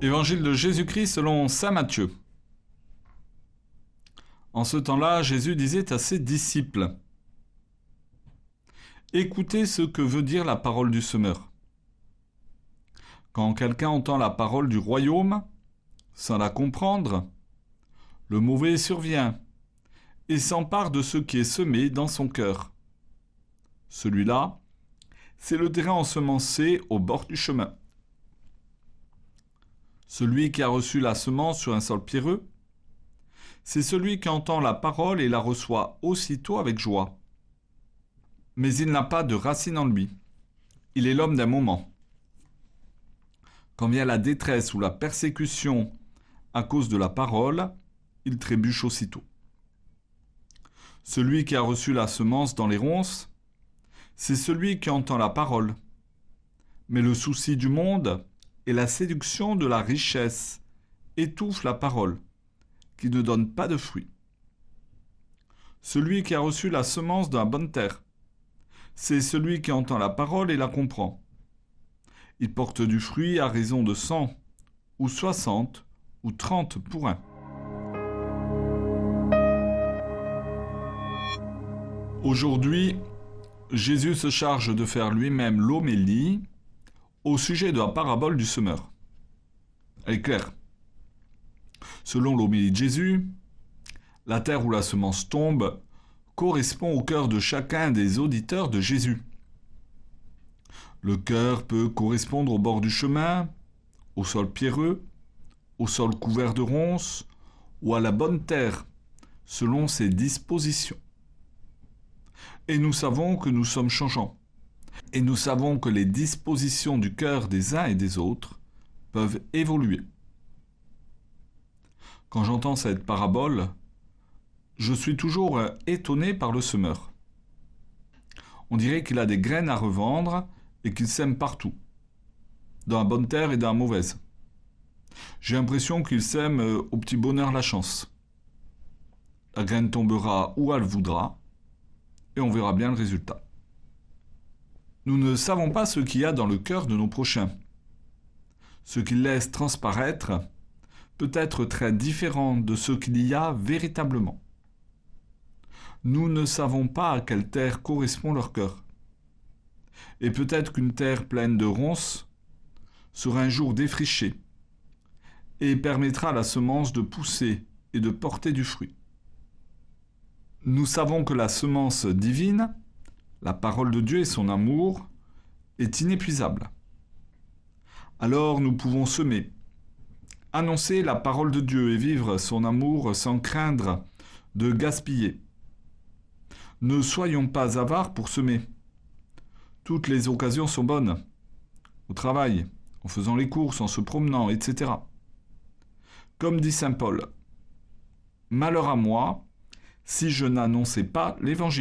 Évangile de Jésus-Christ selon Saint Matthieu. En ce temps-là, Jésus disait à ses disciples, Écoutez ce que veut dire la parole du semeur. Quand quelqu'un entend la parole du royaume, sans la comprendre, le mauvais survient et s'empare de ce qui est semé dans son cœur. Celui-là, c'est le terrain ensemencé au bord du chemin. Celui qui a reçu la semence sur un sol pierreux, c'est celui qui entend la parole et la reçoit aussitôt avec joie. Mais il n'a pas de racine en lui. Il est l'homme d'un moment. Quand vient la détresse ou la persécution à cause de la parole, il trébuche aussitôt. Celui qui a reçu la semence dans les ronces, c'est celui qui entend la parole. Mais le souci du monde et la séduction de la richesse étouffe la parole, qui ne donne pas de fruits. Celui qui a reçu la semence dans la bonne terre, c'est celui qui entend la parole et la comprend. Il porte du fruit à raison de cent, ou soixante, ou trente pour un. Aujourd'hui, Jésus se charge de faire lui-même l'homélie au sujet de la parabole du semeur. Elle est claire. Selon l'homélie de Jésus, la terre où la semence tombe correspond au cœur de chacun des auditeurs de Jésus. Le cœur peut correspondre au bord du chemin, au sol pierreux, au sol couvert de ronces ou à la bonne terre, selon ses dispositions. Et nous savons que nous sommes changeants et nous savons que les dispositions du cœur des uns et des autres peuvent évoluer. Quand j'entends cette parabole, je suis toujours étonné par le semeur. On dirait qu'il a des graines à revendre et qu'il sème partout, dans la bonne terre et dans la mauvaise. J'ai l'impression qu'il sème au petit bonheur la chance. La graine tombera où elle voudra, et on verra bien le résultat. Nous ne savons pas ce qu'il y a dans le cœur de nos prochains. Ce qu'ils laissent transparaître peut être très différent de ce qu'il y a véritablement. Nous ne savons pas à quelle terre correspond leur cœur. Et peut-être qu'une terre pleine de ronces sera un jour défrichée et permettra à la semence de pousser et de porter du fruit. Nous savons que la semence divine la parole de Dieu et son amour est inépuisable. Alors nous pouvons semer, annoncer la parole de Dieu et vivre son amour sans craindre de gaspiller. Ne soyons pas avares pour semer. Toutes les occasions sont bonnes. Au travail, en faisant les courses, en se promenant, etc. Comme dit Saint Paul, Malheur à moi si je n'annonçais pas l'Évangile.